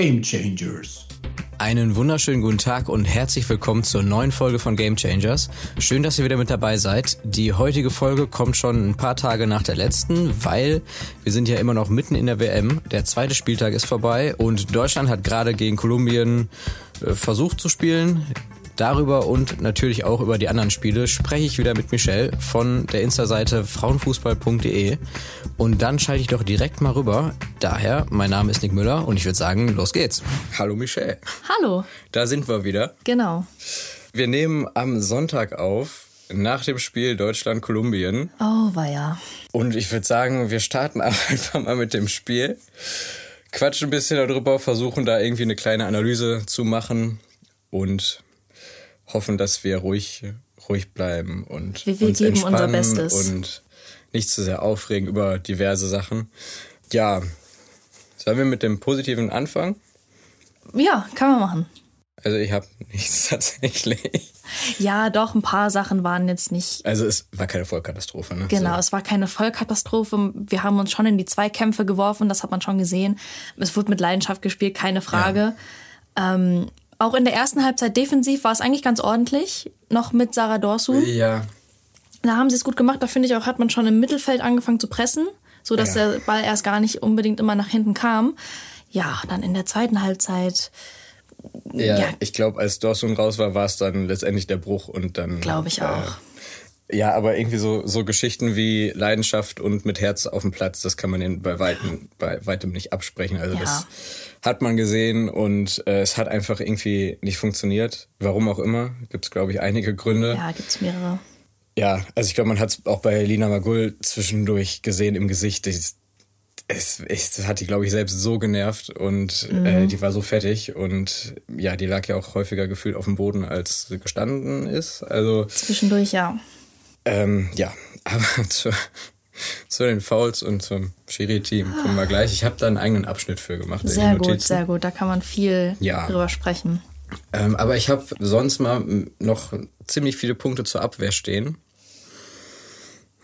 Game Changers. Einen wunderschönen guten Tag und herzlich willkommen zur neuen Folge von Game Changers. Schön, dass ihr wieder mit dabei seid. Die heutige Folge kommt schon ein paar Tage nach der letzten, weil wir sind ja immer noch mitten in der WM. Der zweite Spieltag ist vorbei und Deutschland hat gerade gegen Kolumbien äh, versucht zu spielen. Darüber und natürlich auch über die anderen Spiele spreche ich wieder mit Michelle von der Insta-Seite frauenfußball.de. Und dann schalte ich doch direkt mal rüber. Daher, mein Name ist Nick Müller und ich würde sagen, los geht's. Hallo Michelle. Hallo. Da sind wir wieder. Genau. Wir nehmen am Sonntag auf, nach dem Spiel Deutschland-Kolumbien. Oh, war ja. Und ich würde sagen, wir starten einfach mal mit dem Spiel. Quatschen ein bisschen darüber, versuchen da irgendwie eine kleine Analyse zu machen und hoffen, dass wir ruhig, ruhig bleiben und wir, wir uns geben entspannen unser Bestes. und nicht zu sehr aufregen über diverse Sachen. Ja, sollen wir mit dem Positiven anfangen? Ja, kann man machen. Also ich habe nichts tatsächlich. Ja, doch, ein paar Sachen waren jetzt nicht. Also es war keine Vollkatastrophe, ne? Genau, So. es war keine Vollkatastrophe. Wir haben uns schon in die Zweikämpfe geworfen, das hat man schon gesehen. Es wurde mit Leidenschaft gespielt, keine Frage. Ähm, auch in der ersten Halbzeit defensiv war es eigentlich ganz ordentlich, noch mit Sarah Dorsu. Ja, Da haben sie es gut gemacht. Da finde ich auch, hat man schon im Mittelfeld angefangen zu pressen, so dass Ja. der Ball erst gar nicht unbedingt immer nach hinten kam. Ja, dann in der zweiten Halbzeit ja, Ja. ich glaube, als Dorsun raus war, war es dann letztendlich der Bruch und dann. glaube ich auch. Äh, ja, aber irgendwie so, so Geschichten wie Leidenschaft und mit Herz auf dem Platz, das kann man ihnen bei weitem, bei weitem nicht absprechen. Also Ja. das hat man gesehen und äh, es hat einfach irgendwie nicht funktioniert. Warum auch immer, gibt es, glaube ich, einige Gründe. Ja, gibt's mehrere. Ja, also ich glaube, man hat es auch bei Lina Magul zwischendurch gesehen im Gesicht. Es, es, es hat die, glaube ich, selbst so genervt und äh, die war so fertig. Und ja, die lag ja auch häufiger gefühlt auf dem Boden, als sie gestanden ist. Also Zwischendurch, ja. Ähm, ja, aber zu, zu den Fouls und zum Schiri-Team kommen wir gleich. Ich habe da einen eigenen Abschnitt für gemacht. Sehr gut, sehr gut. Da kann man viel Ja. drüber sprechen. Ähm, aber ich habe sonst mal noch ziemlich viele Punkte zur Abwehr stehen.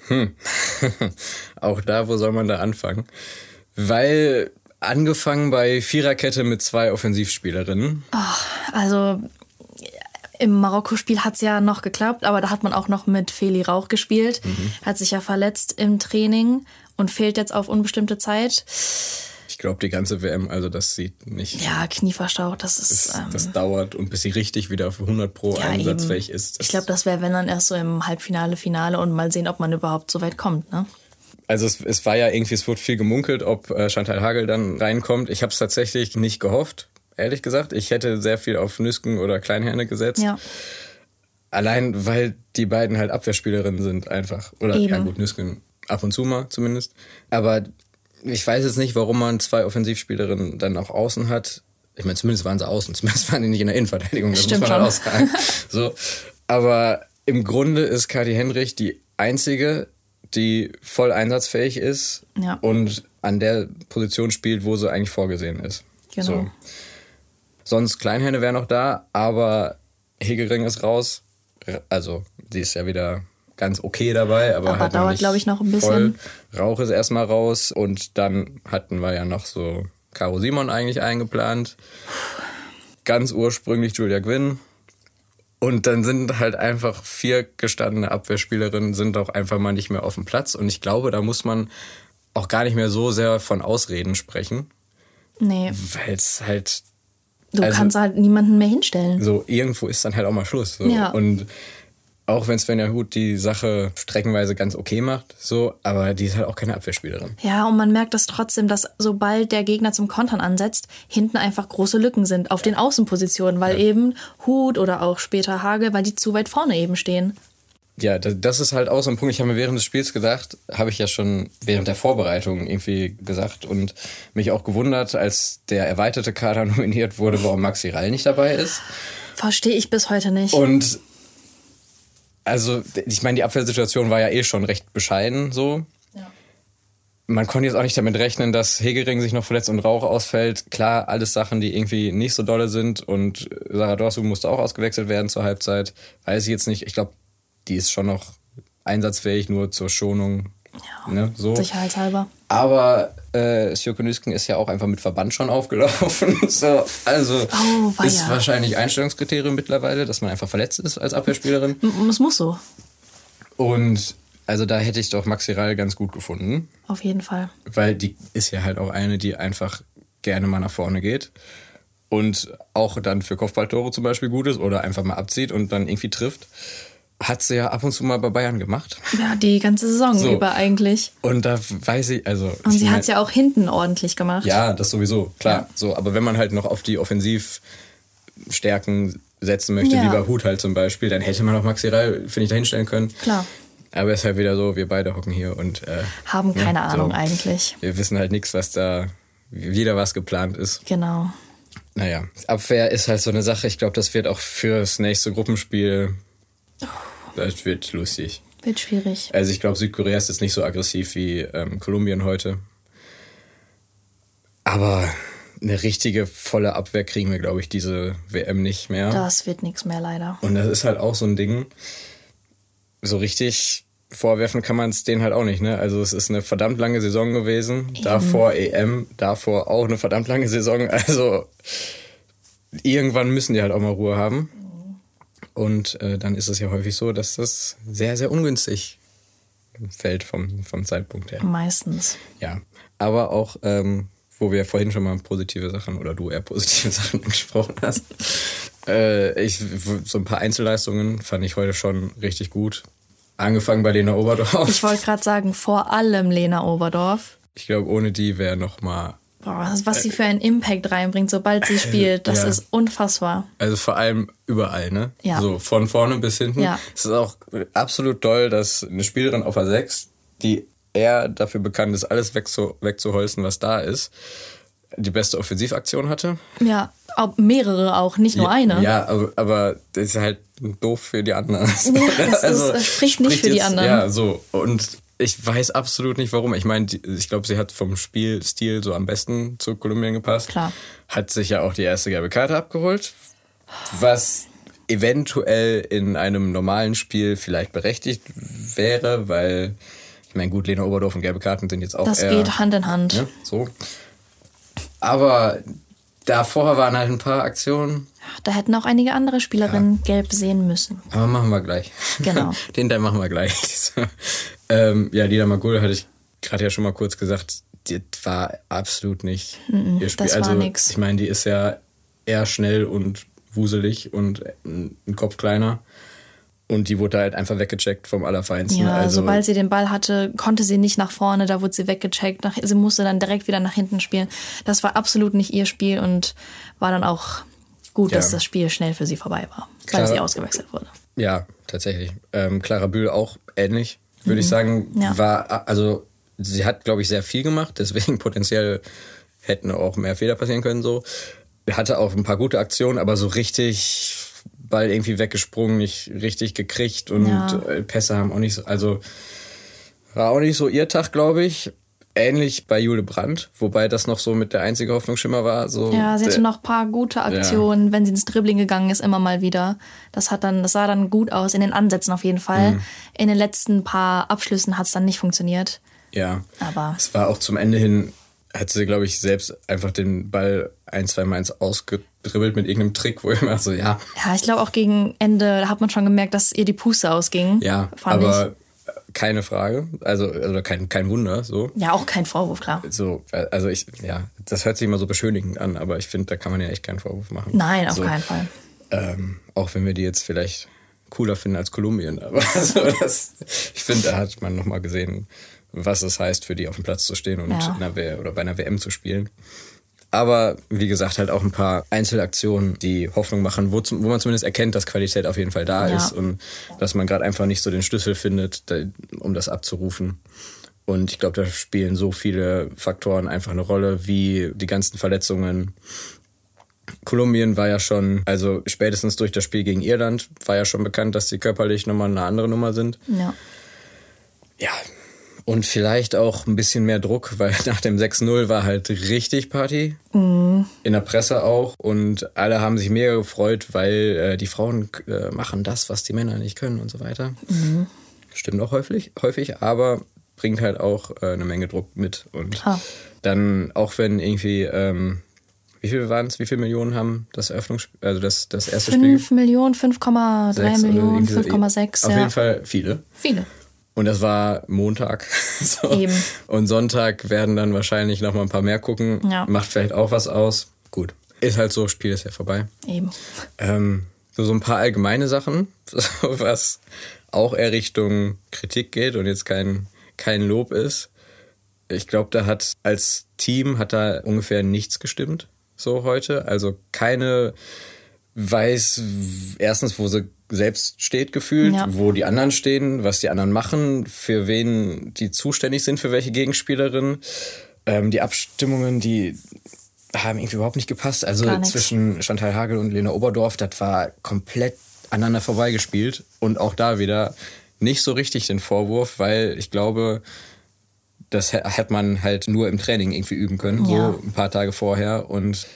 Hm. Auch da, wo soll man da anfangen? Weil angefangen bei Viererkette mit zwei Offensivspielerinnen. Also im Marokko-Spiel hat's ja noch geklappt, aber da hat man auch noch mit Feli Rauch gespielt. Mhm. Hat sich ja verletzt im Training und fehlt jetzt auf unbestimmte Zeit. Ich glaube, die ganze WM, also das sieht nicht. Ja, Knie verstaucht, das ist. Das, ähm, das dauert und bis sie richtig wieder auf 100 Pro ja, einsatzfähig eben. ist. Ich glaube, das wäre, wenn dann erst so im Halbfinale, Finale und mal sehen, ob man überhaupt so weit kommt, ne? Also es, es war ja irgendwie, es wurde viel gemunkelt, ob äh, Chantal Hagel dann reinkommt. Ich habe es tatsächlich nicht gehofft, ehrlich gesagt. Ich hätte sehr viel auf Nüsken oder Kleinherne gesetzt. Ja. Allein, weil die beiden halt Abwehrspielerinnen sind einfach. Oder Eben. ja gut, Nüsken ab und zu mal zumindest. Aber ich weiß jetzt nicht, warum man zwei Offensivspielerinnen dann auch außen hat. Ich meine, zumindest waren sie außen, zumindest waren die nicht in der Innenverteidigung, das Stimmt muss man halt auch schon. sagen. So. Aber im Grunde ist Kati Henrich die einzige, die voll einsatzfähig ist Ja. und an der Position spielt, wo sie eigentlich vorgesehen ist. Genau. So. Sonst Kleinhände wären noch da, aber Hegering ist raus. Also, die ist ja wieder ganz okay dabei, aber, Aber halt dauert, nicht glaub ich, noch ein Voll. bisschen. Rauch ist erstmal raus und dann hatten wir ja noch so Caro Simon eigentlich eingeplant. Ganz ursprünglich Julia Gwynn. Und dann sind halt einfach vier gestandene Abwehrspielerinnen sind auch einfach mal nicht mehr auf dem Platz. Und ich glaube, da muss man auch gar nicht mehr so sehr von Ausreden sprechen, Nee, weil es halt du Also- kannst halt niemanden mehr hinstellen. so irgendwo ist dann halt auch mal Schluss. So. Ja. Und auch wenn Svenja Huth die Sache streckenweise ganz okay macht, so, aber die ist halt auch keine Abwehrspielerin. Ja, und man merkt das trotzdem, dass sobald der Gegner zum Kontern ansetzt, hinten einfach große Lücken sind auf den Außenpositionen, weil eben Hut oder auch später Hage, weil die zu weit vorne eben stehen. Ja, das, ist halt auch so ein Punkt. Ich habe mir während des Spiels gedacht, habe ich ja schon während der Vorbereitung irgendwie gesagt und mich auch gewundert, als der erweiterte Kader nominiert wurde, warum Maxi Rall nicht dabei ist. Verstehe ich bis heute nicht. Und also, ich meine, die Abwehrsituation war ja eh schon recht bescheiden so. Ja. Man konnte jetzt auch nicht damit rechnen, dass Hegering sich noch verletzt und Rauch ausfällt. Klar, alles Sachen, die irgendwie nicht so dolle sind. Und Sarah Dorsu musste auch ausgewechselt werden zur Halbzeit. Weiß ich jetzt nicht. Ich glaube, die ist schon noch einsatzfähig, nur zur Schonung. Ja, Ne, so. Sicherheitshalber. Aber äh, Sjoko Nüsken ist ja auch einfach mit Verband schon aufgelaufen. so, also Oh, ist wahrscheinlich Einstellungskriterium mittlerweile, dass man einfach verletzt ist als Abwehrspielerin. Es muss so, Und also da hätte ich doch Maxi Rall ganz gut gefunden, auf jeden Fall. weil die ist ja halt auch eine, die einfach gerne mal nach vorne geht und auch dann für Kopfballtore zum Beispiel gut ist oder einfach mal abzieht und dann irgendwie trifft. Hat sie ja ab und zu mal bei Bayern gemacht. Ja, die ganze Saison So. über eigentlich. Und da weiß ich, also. Und sie hat es ja auch hinten ordentlich gemacht. Ja, das sowieso, klar. So, aber wenn man halt noch auf die Offensivstärken setzen möchte, Ja. wie bei Hut halt zum Beispiel, dann hätte man auch Maxi Rall, finde ich, dahinstellen können. Klar. Aber es ist halt wieder so, wir beide hocken hier und äh, Haben ja, keine so. Ahnung eigentlich. Wir wissen halt nichts, was da wieder was geplant ist. Genau. Naja, Abwehr ist halt so eine Sache. Ich glaube, das wird auch fürs nächste Gruppenspiel. Das wird lustig. Wird schwierig. Also ich glaube, Südkorea ist jetzt nicht so aggressiv wie ähm, Kolumbien heute. Aber eine richtige volle Abwehr kriegen wir, glaube ich, diese WM nicht mehr. Das wird nichts mehr leider. Und das ist halt auch so ein Ding. So richtig vorwerfen kann man es denen halt auch nicht, ne? Also es ist eine verdammt lange Saison gewesen. Davor EM, davor auch eine verdammt lange Saison. Also irgendwann müssen die halt auch mal Ruhe haben. Und äh, dann ist es ja häufig so, dass das sehr, sehr ungünstig fällt vom, vom Zeitpunkt her. Meistens. Ja, aber auch, ähm, wo wir vorhin schon mal positive Sachen oder du eher positive Sachen angesprochen hast. Äh, ich, so ein paar Einzelleistungen fand ich heute schon richtig gut. Angefangen bei Lena Oberdorf. Ich wollte gerade sagen, vor allem Lena Oberdorf. Ich glaube, ohne die wäre noch mal, Boah, was sie für einen Impact reinbringt, sobald sie spielt, das Ja. ist unfassbar. also vor allem überall, ne? Ja. So von vorne bis hinten. Ja. Es ist auch absolut toll, dass eine Spielerin auf der 6, die eher dafür bekannt ist, alles wegzu, wegzuholzen, was da ist, die beste Offensivaktion hatte. Ja, mehrere auch, nicht nur eine. Ja, aber, aber das ist halt doof für die anderen. Ja, das ist- das spricht nicht für die anderen. Ja, so. Und ich weiß absolut nicht warum. Ich meine, ich glaube, sie hat vom Spielstil so am besten zu Kolumbien gepasst. Klar. Hat sich ja auch die erste gelbe Karte abgeholt. Was eventuell in einem normalen Spiel vielleicht berechtigt wäre, weil, ich meine, gut, Lena Oberdorf und gelbe Karten sind jetzt auch Das eher, geht Hand in Hand. ne, so. Aber davor waren halt ein paar Aktionen, Da hätten auch einige andere Spielerinnen gelb sehen müssen. Aber machen wir gleich. Genau. Den Teil machen wir gleich. ähm, ja, Lina Magul hatte ich gerade ja schon mal kurz gesagt, das war absolut nicht ihr Spiel. das war also, nix. ich meine, die ist ja eher schnell und wuselig und ein Kopf kleiner. Und die wurde halt einfach weggecheckt vom Allerfeinsten. Ja, also, sobald sie den Ball hatte, konnte sie nicht nach vorne, da wurde sie weggecheckt. Nach, sie musste dann direkt wieder nach hinten spielen. Das war absolut nicht ihr Spiel und war dann auch gut, Ja. dass das Spiel schnell für sie vorbei war, weil Klar. sie ausgewechselt wurde. Ja, tatsächlich. Ähm, Clara Bühl auch ähnlich, würde ich sagen. Mhm. Ja. War, also, sie hat, glaube ich, sehr viel gemacht, deswegen potenziell hätten auch mehr Fehler passieren können, so. Hatte auch ein paar gute Aktionen, aber so richtig Ball irgendwie weggesprungen, nicht richtig gekriegt und Ja. äh, Pässe haben auch nicht so, also, war auch nicht so ihr Tag, glaube ich. Ähnlich bei Jule Brandt, wobei das noch so mit der einzige Hoffnungsschimmer war. So Ja, sie hatte noch ein paar gute Aktionen, wenn sie ins Dribbling gegangen ist, immer mal wieder. Das hat dann, das sah dann gut aus, in den Ansätzen auf jeden Fall. Mhm. In den letzten paar Abschlüssen hat es dann nicht funktioniert. Ja. Aber- Es war auch zum Ende hin, hat sie, glaube ich, selbst einfach den Ball ein, zwei Mal ausgedribbelt mit irgendeinem Trick, wo ich immer so, ja, Ja, ich glaube auch gegen Ende, da hat man schon gemerkt, dass ihr die Puste ausging. ja, fand aber keine Frage. Also, oder kein, kein Wunder, so. Ja, auch kein Vorwurf, klar. So, also ich, ja, das hört sich immer so beschönigend an, aber ich finde, da kann man ja echt keinen Vorwurf machen. Nein, auf so, keinen Fall. Ähm, auch wenn wir die jetzt vielleicht cooler finden als Kolumbien, aber so, das, ich finde, da hat man nochmal gesehen, was es heißt, für die auf dem Platz zu stehen und Ja. in einer W- oder bei einer WM zu spielen. Aber wie gesagt, halt auch ein paar Einzelaktionen, die Hoffnung machen, wo, zum, wo man zumindest erkennt, dass Qualität auf jeden Fall da Ja. ist und dass man gerade einfach nicht so den Schlüssel findet, da, um das abzurufen. Und ich glaube, da spielen so viele Faktoren einfach eine Rolle, wie die ganzen Verletzungen. Kolumbien war ja schon, also spätestens durch das Spiel gegen Irland, war ja schon bekannt, dass sie körperlich nochmal eine andere Nummer sind. Ja. Ja. Und vielleicht auch ein bisschen mehr Druck, weil nach dem 6-0 war halt richtig Party. In der Presse auch. Und alle haben sich mega gefreut, weil äh, die Frauen äh, machen das, was die Männer nicht können und so weiter. Stimmt auch häufig, häufig, aber bringt halt auch äh, eine Menge Druck mit. Und Klar. dann auch wenn irgendwie, ähm, wie viel waren es, wie viele Millionen haben das Eröffnungsspiel, also das, das erste 5 Spiel? Millionen, 5,3 Sechs oder Millionen, irgendwie so. 5,6. Auf ja. jeden Fall viele. Viele. Und das war Montag. so. Eben. Und Sonntag werden dann wahrscheinlich noch mal ein paar mehr gucken. Ja. Macht vielleicht auch was aus. Gut. Ist halt so, Spiel ist ja vorbei. Eben. Ähm, so, so ein paar allgemeine Sachen, was auch eher Richtung Kritik geht und jetzt kein, kein Lob ist. Ich glaube, da hat als Team hat da ungefähr nichts gestimmt, so heute. Also keine weiß erstens, wo sie selbst steht gefühlt, Ja. wo die anderen stehen, was die anderen machen, für wen die zuständig sind, für welche Gegenspielerin. Ähm, die Abstimmungen, die haben irgendwie überhaupt nicht gepasst. Also zwischen Chantal Hagel und Lena Oberdorf, das war komplett aneinander vorbeigespielt. Und auch da wieder nicht so richtig den Vorwurf, weil ich glaube, das hä- hätte man halt nur im Training irgendwie üben können, Ja. so ein paar Tage vorher. Und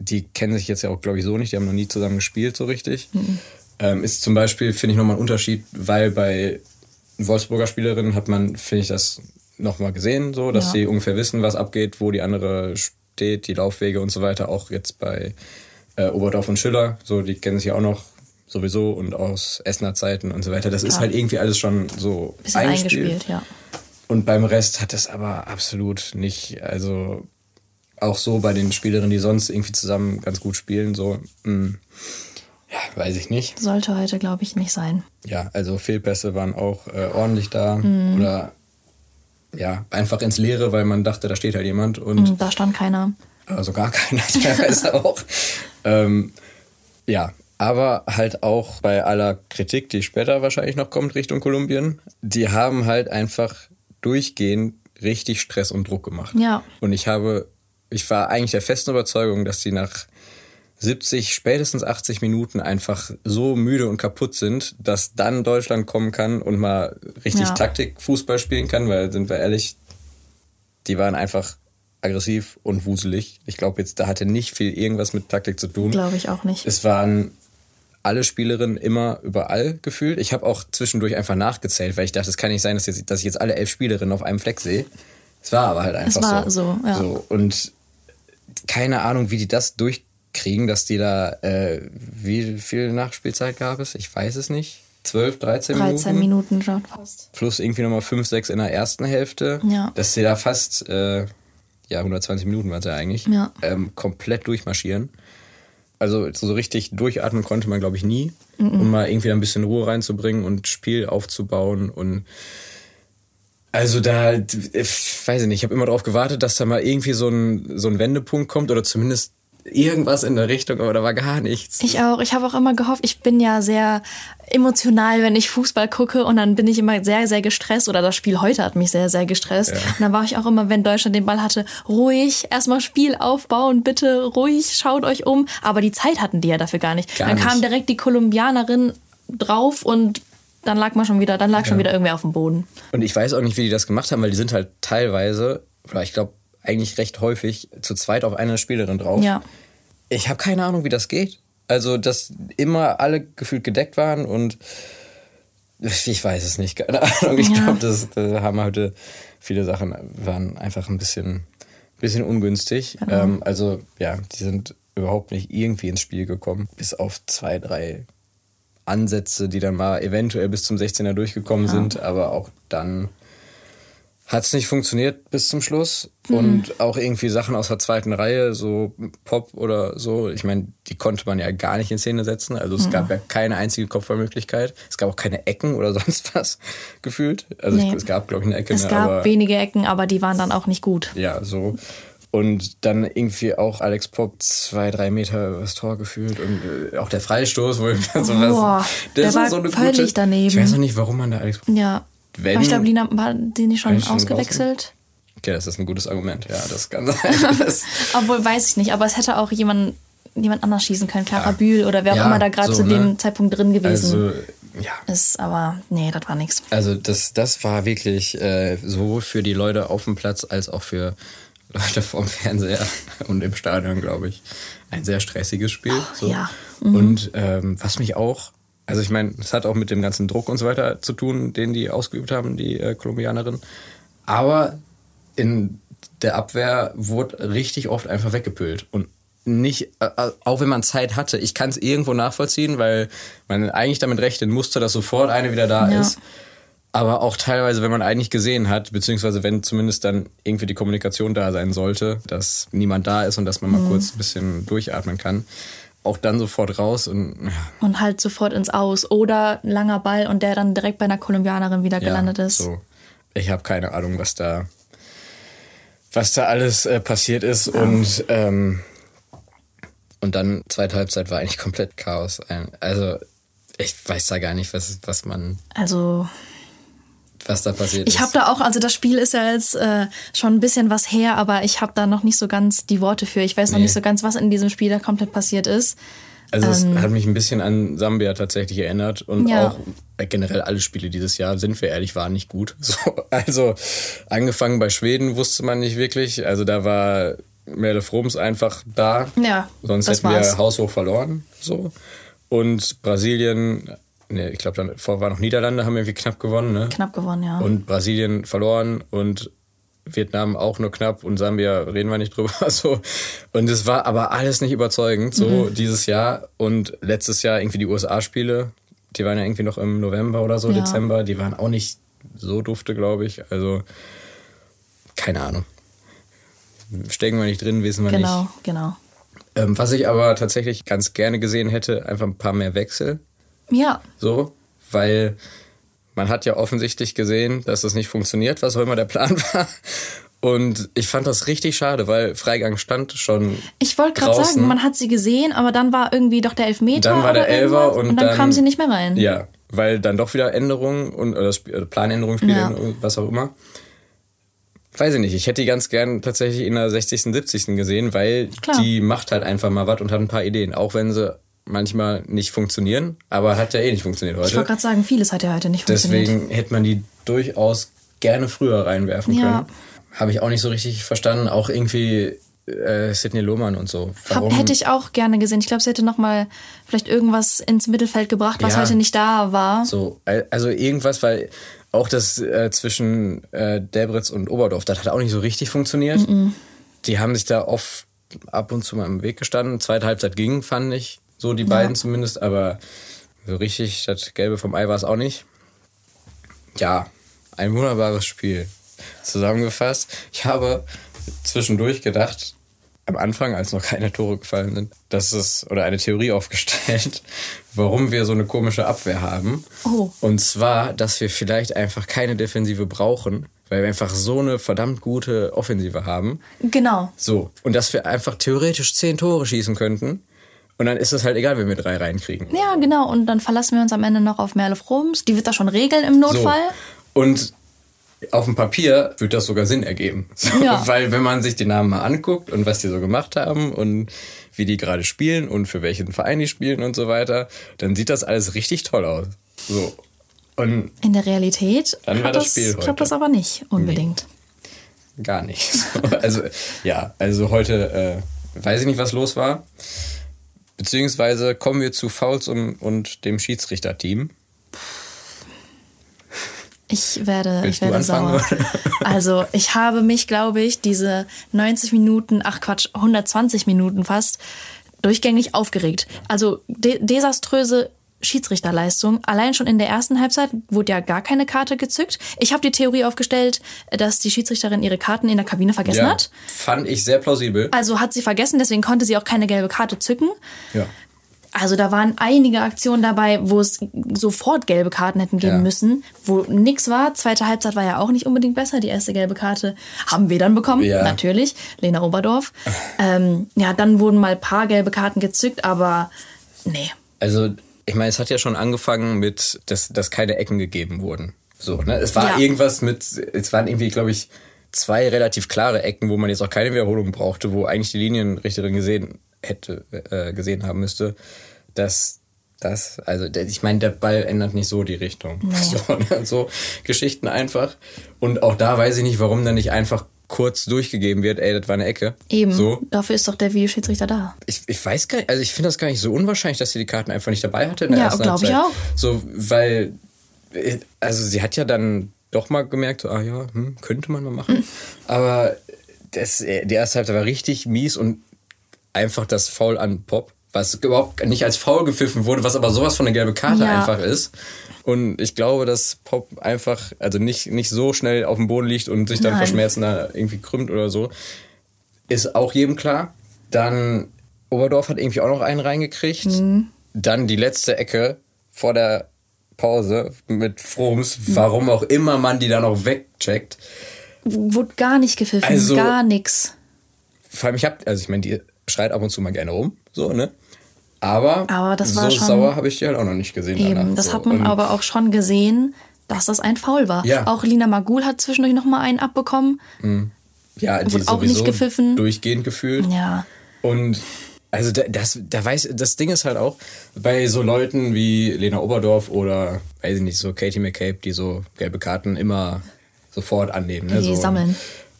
die kennen sich jetzt ja auch, glaube ich, so nicht. Die haben noch nie zusammen gespielt, so richtig. Ähm, ist zum Beispiel, finde ich, nochmal ein Unterschied, weil bei Wolfsburger Spielerinnen hat man, finde ich, das nochmal gesehen, so, dass Ja. sie ungefähr wissen, was abgeht, wo die andere steht, die Laufwege und so weiter. Auch jetzt bei äh, Oberdorf und Schiller, so, die kennen sich ja auch noch sowieso und aus Essener Zeiten und so weiter. Das ist Klar. halt irgendwie alles schon so Bisschen eingespielt, ja. und beim Rest hat es aber absolut nicht, also auch so bei den Spielerinnen, die sonst irgendwie zusammen ganz gut spielen, so, mh, ja, weiß ich nicht. Sollte heute, glaube ich, nicht sein. Ja, also Fehlpässe waren auch äh, ordentlich da Mhm. oder ja, einfach ins Leere, weil man dachte, da steht halt jemand und Mhm, Da stand keiner. also gar keiner teilweise auch. Ähm, ja, aber halt auch bei aller Kritik, die später wahrscheinlich noch kommt Richtung Kolumbien, die haben halt einfach durchgehend richtig Stress und Druck gemacht. Ja. Und ich habe, ich war eigentlich der festen Überzeugung, dass die nach 70, spätestens 80 Minuten einfach so müde und kaputt sind, dass dann Deutschland kommen kann und mal richtig Ja. Taktik-Fußball spielen kann, weil, sind wir ehrlich, die waren einfach aggressiv und wuselig. Ich glaube jetzt, da hatte nicht viel irgendwas mit Taktik zu tun. Glaube ich auch nicht. Es waren alle Spielerinnen immer überall gefühlt. Ich habe auch zwischendurch einfach nachgezählt, weil ich dachte, es kann nicht sein, dass, jetzt, dass ich jetzt alle elf Spielerinnen auf einem Fleck sehe. Es war aber halt einfach war so. so, ja. so. Und keine Ahnung, wie die das durchkriegen, dass die da, äh, wie viel Nachspielzeit gab es? Ich weiß es nicht. 12, 13, 13 Minuten? Minuten schon fast. Plus irgendwie nochmal 5, 6 in der ersten Hälfte. Ja. Dass sie da fast, äh, ja, 120 Minuten war es ja eigentlich, Ja. ähm, komplett durchmarschieren. Also so richtig durchatmen konnte man, glaube ich, nie, um mal irgendwie ein bisschen Ruhe reinzubringen und Spiel aufzubauen. Und also da, ich weiß ich nicht, ich habe immer darauf gewartet, dass da mal irgendwie so ein, so ein Wendepunkt kommt oder zumindest irgendwas in der Richtung, aber da war gar nichts. Ich auch. Ich habe auch immer gehofft, ich bin ja sehr emotional, wenn ich Fußball gucke und dann bin ich immer sehr, sehr gestresst oder das Spiel heute hat mich sehr, sehr gestresst. Und dann war ich auch immer, wenn Deutschland den Ball hatte, ruhig, erstmal Spiel aufbauen, bitte ruhig, schaut euch um. Aber die Zeit hatten die ja dafür gar nicht. Gar dann kam nicht. direkt die Kolumbianerin drauf und dann lag man schon wieder, dann lag schon wieder irgendwer auf dem Boden. Und ich weiß auch nicht, wie die das gemacht haben, weil die sind halt teilweise, oder ich glaube eigentlich recht häufig, zu zweit auf eine Spielerin drauf. Ja. Ich habe keine Ahnung, wie das geht. Also, dass immer alle gefühlt gedeckt waren und ich weiß es nicht, keine Ahnung. Ich Ja. glaube, das, da haben heute viele Sachen waren einfach ein bisschen, bisschen ungünstig. Genau. Ähm, also, ja, die sind überhaupt nicht irgendwie ins Spiel gekommen. Bis auf zwei, drei Ansätze, die dann mal eventuell bis zum 16er durchgekommen sind, aber auch dann hat es nicht funktioniert bis zum Schluss. Und auch irgendwie Sachen aus der zweiten Reihe, so Pop oder so, ich meine, die konnte man ja gar nicht in Szene setzen. Also es gab ja keine einzige Kopfballmöglichkeit. Es gab auch keine Ecken oder sonst was gefühlt. Also Nee. es, es gab, glaube ich, eine Ecke. Es ne, gab aber wenige Ecken, aber die waren dann auch nicht gut. ja, so. Und dann irgendwie auch Alex Pop zwei, drei Meter übers Tor gefühlt und äh, auch der Freistoß, wo ich dann so Boah, was. der war völlig daneben. Ich weiß noch nicht, warum man da Alex Pop. Ja. Wenn- aber ich glaube, Lina, war die nicht schon ausgewechselt? Okay, das ist ein gutes Argument. Ja, das kann sein. Das, Obwohl, weiß ich nicht. Aber es hätte auch jemand, jemand anders schießen können. Clara Ja. Bühl oder wer auch Ja, immer da gerade so, zu ne? dem Zeitpunkt drin gewesen also, ja. ist. Aber nee, das war nichts. Also das, das war wirklich äh, sowohl für die Leute auf dem Platz als auch für Leute vorm Fernseher und im Stadion, glaube ich, ein sehr stressiges Spiel. So. ja. Und ähm, was mich auch, also ich meine, es hat auch mit dem ganzen Druck und so weiter zu tun, den die ausgeübt haben, die äh, Kolumbianerin. Aber in der Abwehr wurde richtig oft einfach weggepült. Und nicht, äh, äh, auch wenn man Zeit hatte, ich kann es irgendwo nachvollziehen, weil man eigentlich damit rechnen musste, dass sofort eine wieder da Ja. ist. Aber auch teilweise, wenn man eigentlich gesehen hat, beziehungsweise wenn zumindest dann irgendwie die Kommunikation da sein sollte, dass niemand da ist und dass man mal kurz ein bisschen durchatmen kann, auch dann sofort raus und ja, Und halt sofort ins Aus. Oder ein langer Ball und der dann direkt bei einer Kolumbianerin wieder gelandet ja, ist. So. Ich habe keine Ahnung, was da, was da alles äh, passiert ist und ähm, und dann zweite Halbzeit war eigentlich komplett Chaos. Also ich weiß da gar nicht, was was man, Also was da passiert ich ist. habe da auch, also das Spiel ist ja jetzt äh, schon ein bisschen was her, aber ich habe da noch nicht so ganz die Worte für. Ich weiß noch Nee. nicht so ganz, was in diesem Spiel da komplett passiert ist. Also es hat mich ein bisschen an Sambia tatsächlich erinnert und Ähm. Ja. auch äh, generell alle Spiele dieses Jahr, sind wir ehrlich, waren nicht gut. So, also angefangen bei Schweden wusste man nicht wirklich. Also da war Merle Froms einfach da. Ja, Sonst hätten war's. wir haushoch verloren. So. Und Brasilien, ne, ich glaube, dann vor war noch Niederlande, haben irgendwie knapp gewonnen. Ne? Knapp gewonnen, ja. Und Brasilien verloren und Vietnam auch nur knapp und Sambia reden wir nicht drüber. So. Und es war aber alles nicht überzeugend, so Mhm. dieses Jahr. Und letztes Jahr irgendwie die USA-Spiele, die waren ja irgendwie noch im November oder so, Ja. Dezember, die waren auch nicht so dufte, glaube ich. Also, keine Ahnung. Stecken wir nicht drin, wissen wir nicht. genau, genau. Ähm, was ich aber tatsächlich ganz gerne gesehen hätte, einfach ein paar mehr Wechsel. Ja, So, weil man hat ja offensichtlich gesehen, dass das nicht funktioniert, was auch immer der Plan war. Und ich fand das richtig schade, weil Freigang stand schon. ich wollte gerade sagen, man hat sie gesehen, aber dann war irgendwie doch der Elfmeter. Dann war der Elfer und, und dann, dann kam sie nicht mehr rein. Ja, weil dann doch wieder Änderungen und oder äh, Planänderungen spielen, Ja. was auch immer. Weiß ich nicht, ich hätte die ganz gern tatsächlich in der 60., 70. gesehen, weil Klar. die macht halt einfach mal was und hat ein paar Ideen, auch wenn sie manchmal nicht funktionieren, aber hat ja eh nicht funktioniert Ich heute. wollte gerade sagen, vieles hat ja heute nicht funktioniert. Deswegen hätte man die durchaus gerne früher reinwerfen Ja. können. Habe ich auch nicht so richtig verstanden. Auch irgendwie äh, Sidney Lohmann und so. Hab, hätte ich auch gerne gesehen. Ich glaube, sie hätte noch mal vielleicht irgendwas ins Mittelfeld gebracht, was Ja. heute nicht da war. so, al- also irgendwas, weil auch das äh, zwischen äh, Debritz und Oberdorf, das hat auch nicht so richtig funktioniert. Die haben sich da oft ab und zu mal im Weg gestanden. Zweite Halbzeit ging, fand ich. So die beiden zumindest, aber so richtig das Gelbe vom Ei war es auch nicht. Ja, ein wunderbares Spiel. Zusammengefasst, ich habe zwischendurch gedacht, am Anfang, als noch keine Tore gefallen sind, dass es, oder eine Theorie aufgestellt, warum wir so eine komische Abwehr haben. Oh. Und zwar, dass wir vielleicht einfach keine Defensive brauchen, weil wir einfach so eine verdammt gute Offensive haben. Genau. So. Und dass wir einfach theoretisch zehn Tore schießen könnten. Und dann ist es halt egal, wenn wir drei reinkriegen. Ja, genau. Und dann verlassen wir uns am Ende noch auf Merle Froms. Die wird das schon regeln im Notfall. So. Und auf dem Papier wird das sogar Sinn ergeben. So, Ja. Weil wenn man sich die Namen mal anguckt und was die so gemacht haben und wie die gerade spielen und für welchen Verein die spielen und so weiter, dann sieht das alles richtig toll aus. So. Und In der Realität Dann war hat das das, Spiel klappt heute. das aber nicht unbedingt. gar nicht. So, also, ja, also heute äh, weiß ich nicht, was los war. Beziehungsweise kommen wir zu Fouls und, und dem Schiedsrichterteam. Ich werde, Willst ich werde sauer. Also ich habe mich, glaube ich, diese 90 Minuten, ach Quatsch, 120 Minuten fast, durchgängig aufgeregt. Also de desaströse Schiedsrichterleistung. Allein schon in der ersten Halbzeit wurde ja gar keine Karte gezückt. Ich habe die Theorie aufgestellt, dass die Schiedsrichterin ihre Karten in der Kabine vergessen Ja, hat. fand ich sehr plausibel. Also hat sie vergessen, deswegen konnte sie auch keine gelbe Karte zücken. Ja. Also da waren einige Aktionen dabei, wo es sofort gelbe Karten hätten geben Ja. müssen, wo nix war. Zweite Halbzeit war ja auch nicht unbedingt besser. Die erste gelbe Karte haben wir dann bekommen, Ja. natürlich. Lena Oberdorf. ähm, ja, dann wurden mal ein paar gelbe Karten gezückt, aber nee. Also, ich meine, es hat ja schon angefangen mit, dass, dass keine Ecken gegeben wurden. So, ne? Es war Ja. irgendwas mit, es waren irgendwie, glaube ich, zwei relativ klare Ecken, wo man jetzt auch keine Wiederholung brauchte, wo eigentlich die Linienrichterin gesehen hätte, äh, gesehen haben müsste, dass das, also ich meine, der Ball ändert nicht so die Richtung. So, ne? so Geschichten einfach. Und auch da weiß ich nicht, warum dann nicht einfach kurz durchgegeben wird, ey, das war eine Ecke. Eben. So. Dafür ist doch der Videoschiedsrichter da. Ich, ich weiß gar nicht, also ich finde das gar nicht so unwahrscheinlich, dass sie die Karten einfach nicht dabei hatte in der Ja, ersten glaub ich auch. So, weil, äh, also sie hat ja dann doch mal gemerkt, so, ah ja, hm, könnte man mal machen. Hm. Aber das, äh, die erste Halbzeit war richtig mies und einfach das Foul an Pop, was überhaupt nicht als Foul gepfiffen wurde, was aber sowas von eine gelbe Karte Ja. einfach ist. Und ich glaube, dass Pop einfach, also nicht, nicht so schnell auf dem Boden liegt und sich dann Nein. vor Schmerzen da irgendwie krümmt oder so. Ist auch jedem klar. Dann Oberdorf hat irgendwie auch noch einen reingekriegt. Mhm. Dann die letzte Ecke vor der Pause mit Froms, warum auch immer man die da noch wegcheckt. Wurde gar nicht gepfiffen, Also- gar nix. Vor allem, ich hab, also ich meine, die schreit ab und zu mal gerne rum, so, ne? Aber, Aber das war so schon- sauer habe ich die halt auch noch nicht gesehen. Eben, danach, das so. hat man Und aber auch schon gesehen, dass das ein Foul war. Ja. Auch Lina Magul hat zwischendurch noch mal einen abbekommen. Ja, die wurde auch nicht gepfiffen. durchgehend gefühlt. Ja, Und also da- das, da weiß, das Ding ist halt auch, bei so Leuten wie Lena Oberdorf oder, weiß ich nicht, so Katie McCabe, die so gelbe Karten immer sofort annehmen. Ne? Die so, sammeln.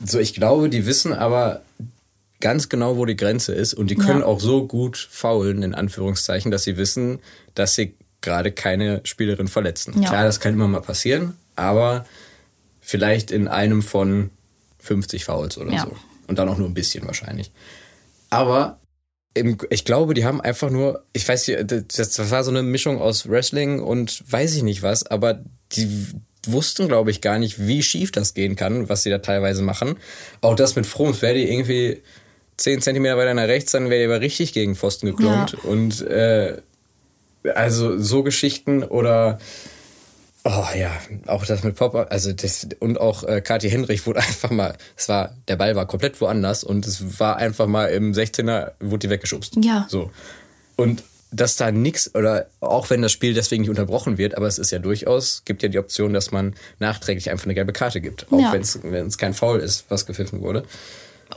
So, ich glaube, die wissen aber ganz genau, wo die Grenze ist und die können Ja. auch so gut faulen, in Anführungszeichen, dass sie wissen, dass sie gerade keine Spielerin verletzen. Ja. Klar, das kann immer mal passieren, aber vielleicht in einem von 50 Fouls oder Ja. so. Und dann auch nur ein bisschen wahrscheinlich. Aber im, ich glaube, die haben einfach nur, ich weiß nicht, das, war so eine Mischung aus Wrestling und weiß ich nicht was, aber die wussten, glaube ich, gar nicht, wie schief das gehen kann, was sie da teilweise machen. Auch das mit Froms, wäre die irgendwie 10 Zentimeter weiter nach rechts, dann wäre die aber richtig gegen Pfosten geklont. Ja. Und äh, also so Geschichten oder Oh ja, auch das mit Pop, also das und auch äh, Kathi Henrich wurde einfach mal, es war der Ball war komplett woanders und es war einfach mal im 16er wurde die weggeschubst. Ja. So. Und dass da nix oder auch wenn das Spiel deswegen nicht unterbrochen wird, aber es ist ja durchaus gibt ja die Option, dass man nachträglich einfach eine gelbe Karte gibt, auch Ja. wenn es wenn es kein Foul ist, was gepfiffen wurde.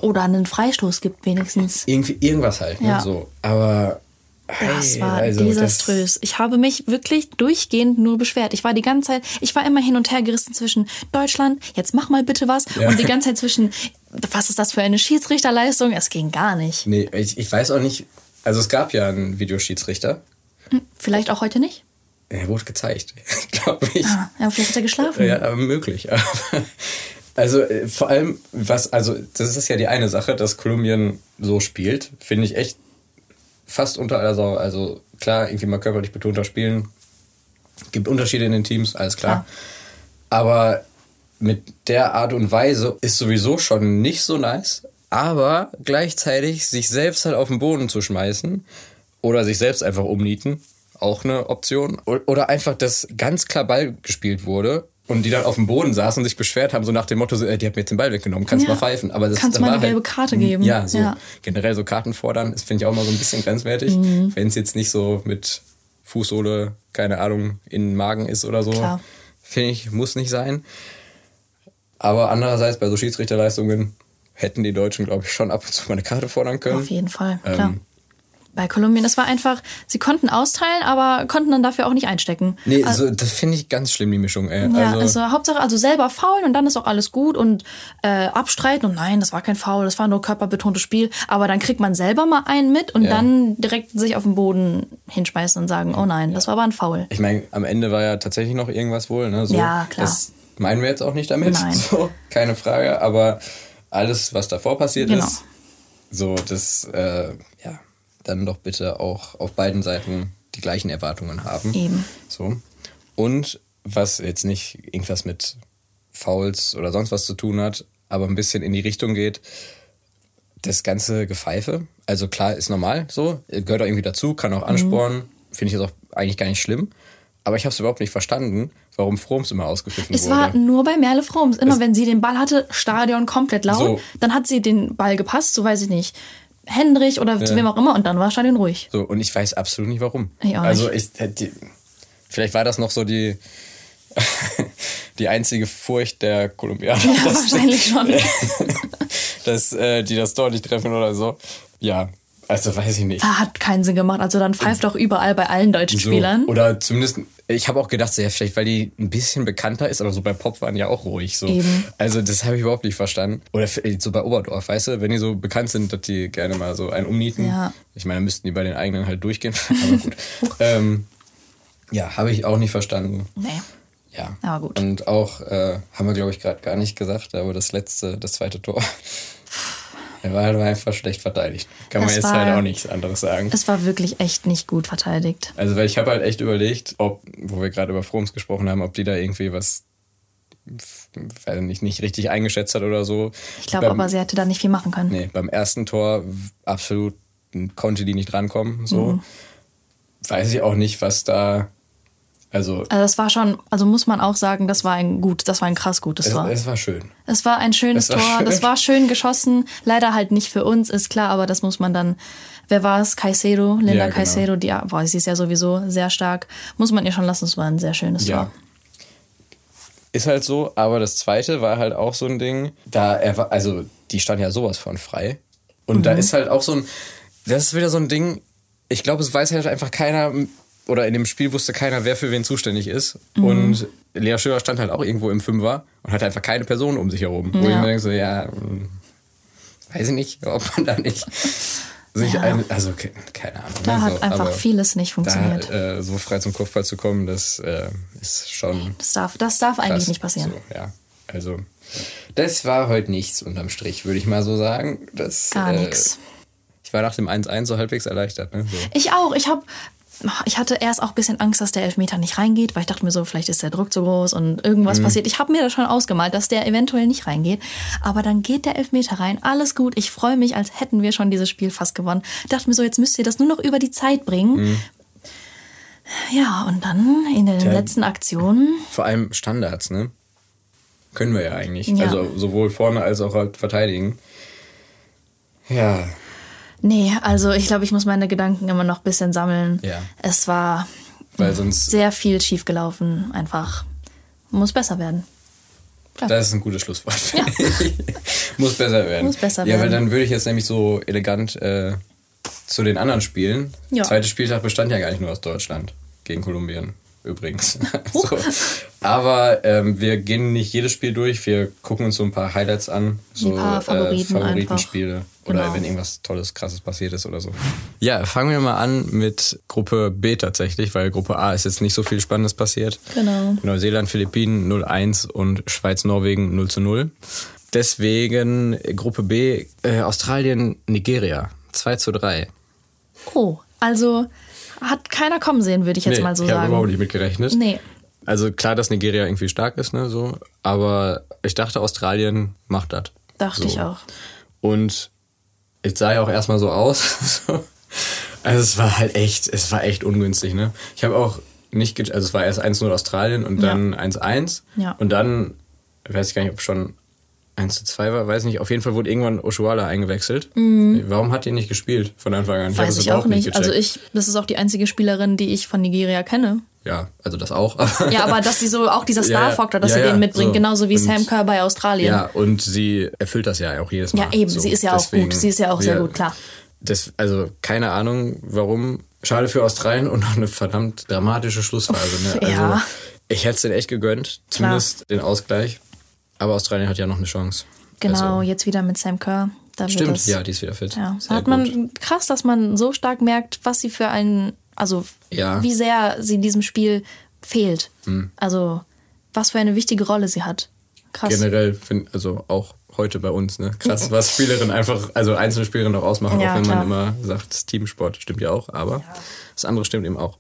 Oder einen Freistoß gibt wenigstens. Irgendwie irgendwas halt, ne? Ja. so, aber Das hey, war also desaströs. Ich habe mich wirklich durchgehend nur beschwert. Ich war die ganze Zeit, ich war immer hin und her gerissen zwischen Deutschland, jetzt mach mal bitte was, Ja. und die ganze Zeit zwischen, was ist das für eine Schiedsrichterleistung? Es ging gar nicht. Nee, ich, ich weiß auch nicht, also es gab ja einen Videoschiedsrichter, Vielleicht auch heute nicht. er wurde gezeigt, glaube ich. Ah, ja, vielleicht hat er geschlafen. Ja, möglich. Aber, also äh, vor allem, was, also das ist ja die eine Sache, dass Kolumbien so spielt, finde ich echt fast unter aller Sau. Also klar, irgendwie mal körperlich betonter spielen. Gibt Unterschiede in den Teams, alles klar. Klar. Aber mit der Art und Weise ist sowieso schon nicht so nice. Aber gleichzeitig sich selbst halt auf den Boden zu schmeißen oder sich selbst einfach umnieten, auch eine Option. Oder einfach, dass ganz klar Ball gespielt wurde und die dann auf dem Boden saßen und sich beschwert haben, so nach dem Motto, so, äh, die hat mir jetzt den Ball weggenommen, kannst Ja. mal pfeifen. Aber das Kannst mal eine gelbe Karte geben. Ja, so Ja. generell so Karten fordern, das finde ich auch mal so ein bisschen grenzwertig. Mhm. Wenn es jetzt nicht so mit Fußsohle, keine Ahnung, in den Magen ist oder so. Finde ich, muss nicht sein. Aber andererseits bei so Schiedsrichterleistungen hätten die Deutschen, glaube ich, schon ab und zu mal eine Karte fordern können. Auf jeden Fall, Ähm, klar. Bei Kolumbien, das war einfach, sie konnten austeilen, aber konnten dann dafür auch nicht einstecken. Nee, Also- so, das finde ich ganz schlimm, die Mischung. Ey. Ja, also, also, Hauptsache, also selber faulen und dann ist auch alles gut und äh, abstreiten und nein, das war kein Foul, das war nur körperbetontes Spiel. Aber dann kriegt man selber mal einen mit und Ja. dann direkt sich auf den Boden hinschmeißen und sagen, oh nein, das war aber ein Foul. ich meine, am Ende war ja tatsächlich noch irgendwas wohl. Ne? So, Ja, klar. Das meinen wir jetzt auch nicht damit. Nein. So, keine Frage. Aber alles, was davor passiert Genau. ist, so, das, äh, ja, dann doch bitte auch auf beiden Seiten die gleichen Erwartungen haben. Eben. So. Und was jetzt nicht irgendwas mit Fouls oder sonst was zu tun hat, aber ein bisschen in die Richtung geht, das ganze Gepfeife, also klar, ist normal so, gehört auch irgendwie dazu, kann auch anspornen, finde ich jetzt auch eigentlich gar nicht schlimm. Aber ich habe es überhaupt nicht verstanden, warum Froms immer ausgepfiffen Es wurde. war nur bei Merle Froms. Immer wenn sie den Ball hatte, Stadion komplett laut. So. Dann hat sie den Ball gepasst, so weiß ich nicht. Hendrich oder zu wem auch immer und dann war Stadion ruhig. So, und ich weiß absolut nicht warum. Ich auch also nicht. ich hätte vielleicht war das noch so die die einzige Furcht der Kolumbianer, Ja, wahrscheinlich schon. dass äh, die das Tor nicht treffen oder so. Ja, also weiß ich nicht. Ah, Hat keinen Sinn gemacht. Also dann pfeift doch überall bei allen deutschen So, Spielern. oder zumindest, ich habe auch gedacht, so, ja, vielleicht weil die ein bisschen bekannter ist, aber so bei Pop waren die ja auch ruhig. So. Eben. Also das habe ich überhaupt nicht verstanden. Oder f- so bei Oberdorf, weißt du, wenn die so bekannt sind, dass die gerne mal so einen umnieten. Ja. Ich meine, müssten die bei den eigenen halt durchgehen. aber gut. ähm, ja, habe ich auch nicht verstanden. Nee. Ja. Aber gut. Und auch, äh, haben wir glaube ich gerade gar nicht gesagt, aber das letzte, das zweite Tor. Er war halt einfach schlecht verteidigt. Kann man Es jetzt war- halt auch nichts anderes sagen. Es war wirklich echt nicht gut verteidigt. Also, weil ich habe halt echt überlegt, ob, wo wir gerade über Froms gesprochen haben, ob die da irgendwie was, weiß nicht, nicht richtig eingeschätzt hat oder so. Ich glaube aber, sie hätte da nicht viel machen können. Nee, beim ersten Tor absolut konnte die nicht rankommen, so. Mhm. Weiß ich auch nicht, was da, also, Also das war schon, also muss man auch sagen, das war ein gut, das war ein krass gutes es, Tor. es war schön. Es war ein schönes Es war Tor, schön. das war schön geschossen. Leider halt nicht für uns, ist klar, aber das muss man dann. Wer war es? Caicedo, Linda Ja, genau. Caicedo, die, boah, sie ist ja sowieso sehr stark. Muss man ihr schon lassen, es war ein sehr schönes Ja. Tor. Ist halt so, aber das zweite war halt auch so ein Ding, da er war, also die stand ja sowas von frei. Und Mhm. da ist halt auch so ein, das ist wieder so ein Ding, ich glaube, es weiß halt einfach keiner, oder in dem Spiel wusste keiner, wer für wen zuständig ist. Mhm. Und Lea Schörer stand halt auch irgendwo im Fünfer und hatte einfach keine Person um sich herum. Wo ich Ja. mir denke, so, ja, hm, weiß ich nicht, ob man da nicht sich Ja. ein, also ke- keine Ahnung. Da ne, hat so, einfach vieles nicht funktioniert. Da äh, so frei zum Kopfball zu kommen, das äh, ist schon das darf, das darf eigentlich krass. nicht passieren. So, ja, also das war heute nichts unterm Strich, würde ich mal so sagen. Das, Gar äh, nichts. Ich war nach dem 1-1 so halbwegs erleichtert. Ne? So. Ich auch. Ich habe ich hatte erst auch ein bisschen Angst, dass der Elfmeter nicht reingeht, weil ich dachte mir so, vielleicht ist der Druck zu groß und irgendwas Mhm. passiert. Ich habe mir das schon ausgemalt, dass der eventuell nicht reingeht. Aber dann geht der Elfmeter rein. Alles gut. Ich freue mich, als hätten wir schon dieses Spiel fast gewonnen. Ich dachte mir so, jetzt müsst ihr das nur noch über die Zeit bringen. Mhm. Ja, und dann in den letzten Aktionen. Vor allem Standards, ne? Können wir ja eigentlich. Ja. Also sowohl vorne als auch halt verteidigen. Ja, Nee, also ich glaube, ich muss meine Gedanken immer noch ein bisschen sammeln. Ja. Es war weil sonst. sehr viel schiefgelaufen. Einfach muss besser werden. Das ist ein gutes Schlusswort. Muss besser werden. Muss besser Ja, weil werden. dann würde ich jetzt nämlich so elegant äh, zu den anderen Spielen. Ja. Zweiter Spieltag bestand ja gar nicht nur aus Deutschland gegen Kolumbien. Übrigens. so. Aber ähm, wir gehen nicht jedes Spiel durch. Wir gucken uns so ein paar Highlights an. So paar Favoriten äh, Favoritenspiele. Oder Genau. wenn irgendwas Tolles, Krasses passiert ist oder so. Ja, fangen wir mal an mit Gruppe B tatsächlich, weil Gruppe A ist jetzt nicht so viel Spannendes passiert. Genau. Neuseeland, Philippinen 0-1 und Schweiz, Norwegen 0 0. Deswegen äh, Gruppe B, äh, Australien, Nigeria 2 zu 3. Oh, also hat keiner kommen sehen, würde ich jetzt mal so ich habe sagen. überhaupt nicht mitgerechnet. Nee. Also klar, dass Nigeria irgendwie stark ist, ne, so. Aber ich dachte, Australien macht das. Dachte so. ich auch. Und es sah ja auch erstmal so aus. so. also es war halt echt, es war echt ungünstig, ne? Ich habe auch nicht, also es war erst 1-0 Australien und Ja. dann 1-1. Ja. Und dann, weiß ich gar nicht, ob schon 1 zu 2 war, weiß nicht. Auf jeden Fall wurde irgendwann Oshuala eingewechselt. Warum hat die nicht gespielt von Anfang an? Mhm. Weiß ich überhaupt auch nicht. gecheckt. Also ich, das ist auch die einzige Spielerin, die ich von Nigeria kenne. Ja, also das auch. Ja, aber dass sie so auch dieser. Star-Faktor, dass Ja, sie ja, den mitbringt, so. genauso wie Und- Sam Kerr bei Australien. Ja, und sie erfüllt das ja auch jedes Mal. Ja, eben, sie ist ja auch gut. Sie ist ja auch sehr gut, klar. Das, also keine Ahnung, warum. Schade für Australien und noch eine verdammt dramatische Schlussphase. Ne? Also, ja. Ich hätte es denen echt gegönnt, zumindest den Ausgleich. Aber Australien hat ja noch eine Chance. Genau, Also, jetzt wieder mit Sam Kerr. Stimmt, ja, die ist wieder fit. Ja, Sehr hat gut. man krass, dass man so stark merkt, was sie für einen, also Ja. wie sehr sie in diesem Spiel fehlt. Hm. Also was für eine wichtige Rolle sie hat. Krass. Generell, find, also auch heute bei uns, ne? Krass, was Spielerinnen einfach, also einzelne Spielerinnen auch ausmachen, Ja, auch wenn klar. man immer sagt, Teamsport stimmt ja auch, aber das andere stimmt eben auch.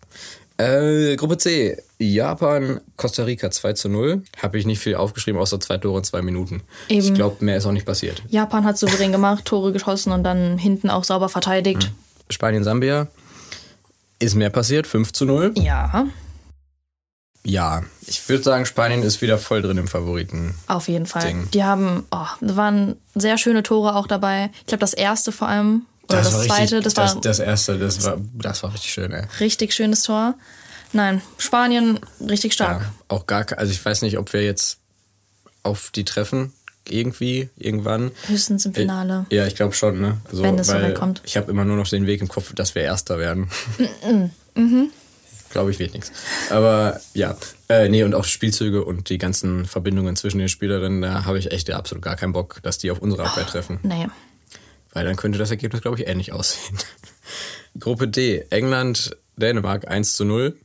Äh, Gruppe C, Japan, Costa Rica 2 zu 0. Habe ich nicht viel aufgeschrieben, außer zwei Tore in zwei Minuten. Eben. Ich glaube, mehr ist auch nicht passiert. Japan hat souverän gemacht, Tore geschossen und dann hinten auch sauber verteidigt. Spanien, Sambia ist mehr passiert, 5 zu 0. Ja, Ja, ich würde sagen, Spanien ist wieder voll drin im Favoriten. auf jeden Fall. Ding. Die haben, oh, da waren sehr schöne Tore auch dabei. Ich glaube, das erste vor allem, oder das, war zweite, richtig, das war das, das erste, das war, das war richtig schön, ey. richtig schönes Tor. Nein, Spanien richtig stark. Ja, auch gar, also ich weiß nicht, ob wir jetzt auf die treffen, irgendwie, irgendwann. Höchstens im Finale. Ja, ich glaube schon, ne? Also, Wenn es so weit kommt. Ich habe immer nur noch den Weg im Kopf, dass wir Erster werden. Mhm. Glaube ich, wird nichts. Aber ja, äh, nee, und auch Spielzüge und die ganzen Verbindungen zwischen den Spielerinnen, da habe ich echt absolut gar keinen Bock, dass die auf unsere Abwehr treffen. Nee. Weil dann könnte das Ergebnis, glaube ich, ähnlich aussehen. Gruppe D, England, Dänemark 1 zu 0.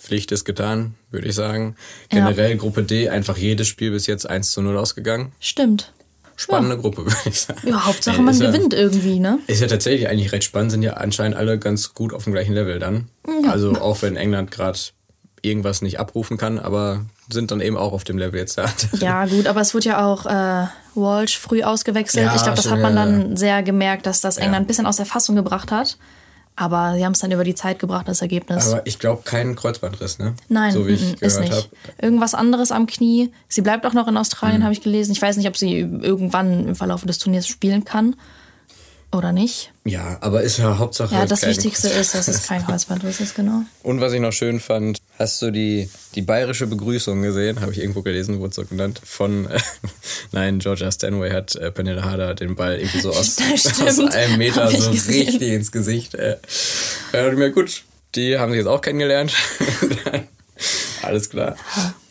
Pflicht ist getan, würde ich sagen. Ja. Generell Gruppe D, einfach jedes Spiel bis jetzt 1 zu 0 ausgegangen. Stimmt. spannende ja. Gruppe, würde ich sagen. Ja, Hauptsache man ja, gewinnt irgendwie, ne? Ist ja tatsächlich eigentlich recht spannend, sind ja anscheinend alle ganz gut auf dem gleichen Level dann. Ja. Also auch wenn England gerade irgendwas nicht abrufen kann, aber sind dann eben auch auf dem Level jetzt da. Ja, gut, aber es wurde ja auch äh, Walsh früh ausgewechselt. Ja, ich glaube, das hat man dann sehr gemerkt, dass das England ein bisschen aus der Fassung gebracht hat. Aber sie haben es dann über die Zeit gebracht, das Ergebnis. Aber ich glaube, kein Kreuzbandriss, ne? Nein, so wie ich ist nicht. Hab. Irgendwas anderes am Knie. Sie bleibt auch noch in Australien, mhm. habe ich gelesen. Ich weiß nicht, ob sie irgendwann im Verlauf des Turniers spielen kann oder nicht. Ja, aber ist ja Hauptsache. Ja, das Wichtigste ist, dass es kein Kreuzbandriss ist, genau. Und was ich noch schön fand, hast du die, die bayerische Begrüßung gesehen? Habe ich irgendwo gelesen, wurde so genannt. Von, äh, nein, Georgia Stanway hat äh, Penela Harder den Ball irgendwie so aus, aus einem Meter so richtig ins Gesicht. Äh, ja, mir gut, die haben sich jetzt auch kennengelernt. Alles klar.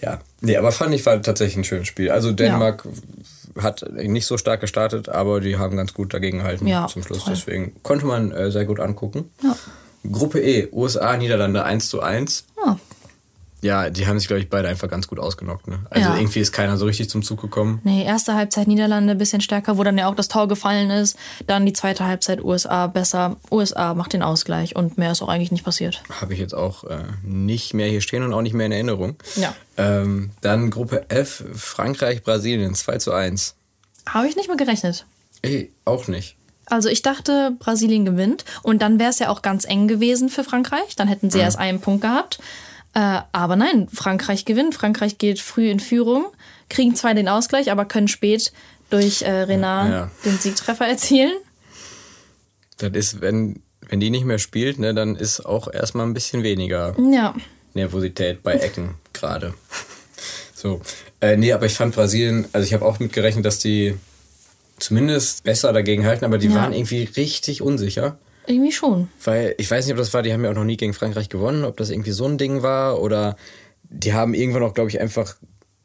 Ja. Nee, aber fand ich war tatsächlich ein schönes Spiel. Also Dänemark ja hat nicht so stark gestartet, aber die haben ganz gut dagegen gehalten ja, zum Schluss. Voll. Deswegen konnte man äh, sehr gut angucken. Ja. Gruppe E, USA, Niederlande 1 zu 1. Ja. Ja, die haben sich, glaube ich, beide einfach ganz gut ausgenockt. Ne? Also ja. irgendwie ist keiner so richtig zum Zug gekommen. Nee, erste Halbzeit Niederlande ein bisschen stärker, wo dann ja auch das Tor gefallen ist. Dann die zweite Halbzeit USA besser. USA macht den Ausgleich und mehr ist auch eigentlich nicht passiert. Habe ich jetzt auch äh, nicht mehr hier stehen und auch nicht mehr in Erinnerung. Ja. Ähm, dann Gruppe F, Frankreich, Brasilien 2 zu 1. Habe ich nicht mal gerechnet. Ey, auch nicht. Also ich dachte, Brasilien gewinnt und dann wäre es ja auch ganz eng gewesen für Frankreich. Dann hätten sie mhm. erst einen Punkt gehabt. Äh, aber nein, Frankreich gewinnt. Frankreich geht früh in Führung, kriegen zwar den Ausgleich, aber können spät durch äh, Renard ja. den Siegtreffer erzielen. Das ist, wenn, wenn die nicht mehr spielt, ne, dann ist auch erstmal ein bisschen weniger ja. Nervosität bei Ecken gerade. So. Äh, nee, aber ich fand Brasilien, also ich habe auch mitgerechnet, dass die zumindest besser dagegen halten, aber die ja. waren irgendwie richtig unsicher. Irgendwie schon. Weil ich weiß nicht, ob das war, die haben ja auch noch nie gegen Frankreich gewonnen, ob das irgendwie so ein Ding war oder die haben irgendwann auch, glaube ich, einfach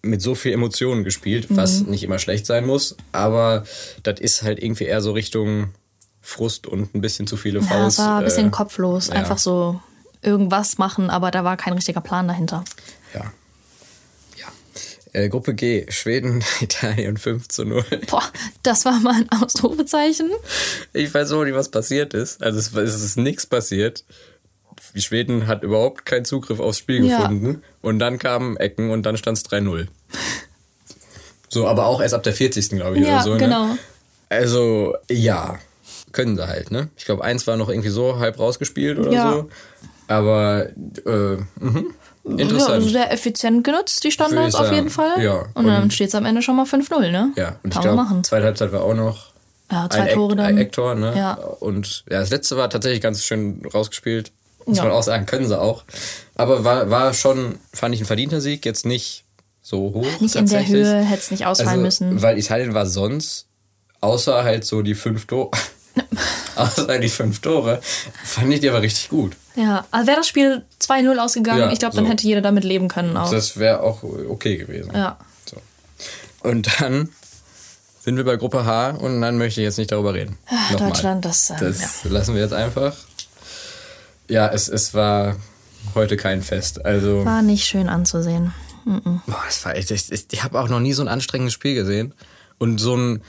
mit so viel Emotionen gespielt, mhm. was nicht immer schlecht sein muss, aber das ist halt irgendwie eher so Richtung Frust und ein bisschen zu viele Faust. Ja, es war ein bisschen äh, kopflos, ja. einfach so irgendwas machen, aber da war kein richtiger Plan dahinter. Ja. Äh, Gruppe G, Schweden, Italien 5 zu 0. Boah, das war mal ein Ausrufezeichen. Ich weiß auch nicht, was passiert ist. Also es, es ist nichts passiert. Schweden hat überhaupt keinen Zugriff aufs Spiel ja. gefunden. Und dann kamen Ecken und dann stand es 3-0. So, aber auch erst ab der 40. glaube ich ja, oder so. Ne? Genau. Ne? Also, ja, können sie halt, ne? Ich glaube, eins war noch irgendwie so halb rausgespielt oder ja. so. Aber, äh, mh. Interessant. Ja, sehr effizient genutzt, die Standards auf jeden Fall. Ja. Und, und dann steht es am Ende schon mal 5-0, ne? Ja, und Kann ich glaube, zweite Halbzeit war auch noch ja, zwei ein Tore Eck, dann. Ein Ecktor, ne? Ja. Und ja, das letzte war tatsächlich ganz schön rausgespielt. Muss ja. man auch sagen, können sie auch. Aber war, war schon, fand ich, ein verdienter Sieg. Jetzt nicht so hoch. Nicht in der Höhe, hätte es nicht ausfallen also, müssen. Weil Italien war sonst, außer halt so die fünf Tore, außer die fünf Tore, fand ich die aber richtig gut. Ja, also wäre das Spiel 2-0 ausgegangen, ja, ich glaube, dann so. hätte jeder damit leben können auch. Das wäre auch okay gewesen. Ja. So. Und dann sind wir bei Gruppe H und dann möchte ich jetzt nicht darüber reden. Ach, Deutschland, das, ähm, das ja. lassen wir jetzt einfach. Ja, es, es war heute kein Fest. Also war nicht schön anzusehen. Mhm. Boah, es war echt, ich, ich habe auch noch nie so ein anstrengendes Spiel gesehen und so ein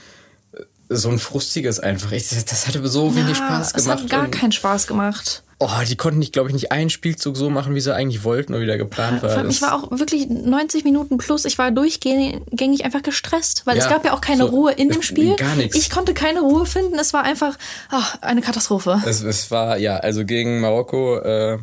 so ein frustiges einfach. Ich, das hatte so wenig ja, Spaß gemacht. Es hat gar keinen Spaß gemacht. Oh, die konnten nicht, glaube ich, nicht einen Spielzug so machen, wie sie eigentlich wollten oder wie der geplant war. Ich war auch wirklich 90 Minuten plus. Ich war durchgängig einfach gestresst, weil ja, es gab ja auch keine so, Ruhe in dem Spiel. Gar nichts. Ich konnte keine Ruhe finden. Es war einfach ach, eine Katastrophe. Es, es war, ja, also gegen Marokko, äh,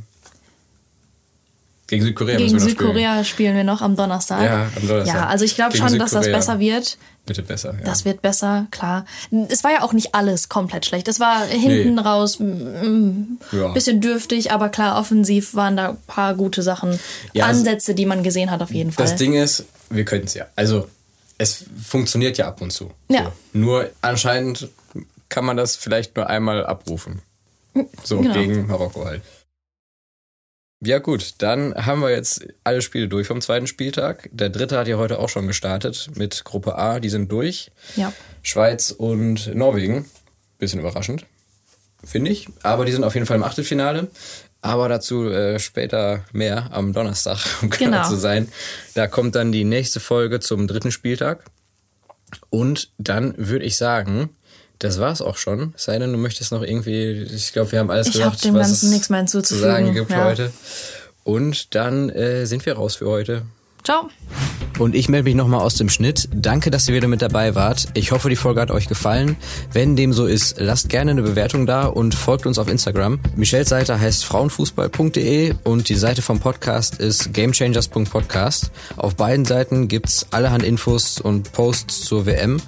gegen Südkorea Gegen Südkorea spielen. spielen. wir noch am Donnerstag. Ja, am Donnerstag. Ja, also ich glaube schon, dass das besser wird. Bitte besser, ja. Das wird besser, klar. Es war ja auch nicht alles komplett schlecht. Es war hinten nee. raus ein ja. bisschen dürftig, aber klar, offensiv waren da ein paar gute Sachen. Ja, Ansätze, die man gesehen hat, auf jeden Fall. Das Ding ist, wir könnten es ja. Also, es funktioniert ja ab und zu. Ja. So. Nur anscheinend kann man das vielleicht nur einmal abrufen. So, genau. gegen Marokko halt. Ja gut, dann haben wir jetzt alle Spiele durch vom zweiten Spieltag. Der dritte hat ja heute auch schon gestartet mit Gruppe A, die sind durch. Ja. Schweiz und Norwegen. Bisschen überraschend, finde ich. Aber die sind auf jeden Fall im Achtelfinale. Aber dazu äh, später mehr am Donnerstag, um genau zu sein. Da kommt dann die nächste Folge zum dritten Spieltag. Und dann würde ich sagen, das war's auch schon. Sei denn, du möchtest noch irgendwie, ich glaube, wir haben alles Ich gesagt, hab dem was Ganzen es nichts mehr zu sagen gibt ja. heute. Und dann äh, sind wir raus für heute. Ciao. Und ich melde mich nochmal aus dem Schnitt. Danke, dass ihr wieder mit dabei wart. Ich hoffe, die Folge hat euch gefallen. Wenn dem so ist, lasst gerne eine Bewertung da und folgt uns auf Instagram. Michelles Seite heißt frauenfußball.de und die Seite vom Podcast ist gamechangers.podcast. Auf beiden Seiten gibt's allerhand Infos und Posts zur WM.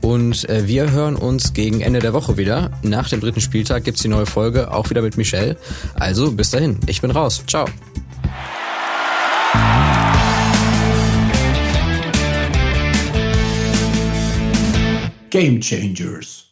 Und äh, wir hören uns gegen Ende der Woche wieder. Nach dem dritten Spieltag gibt's die neue Folge, auch wieder mit Michelle. Also bis dahin, ich bin raus. Ciao. Game Changers.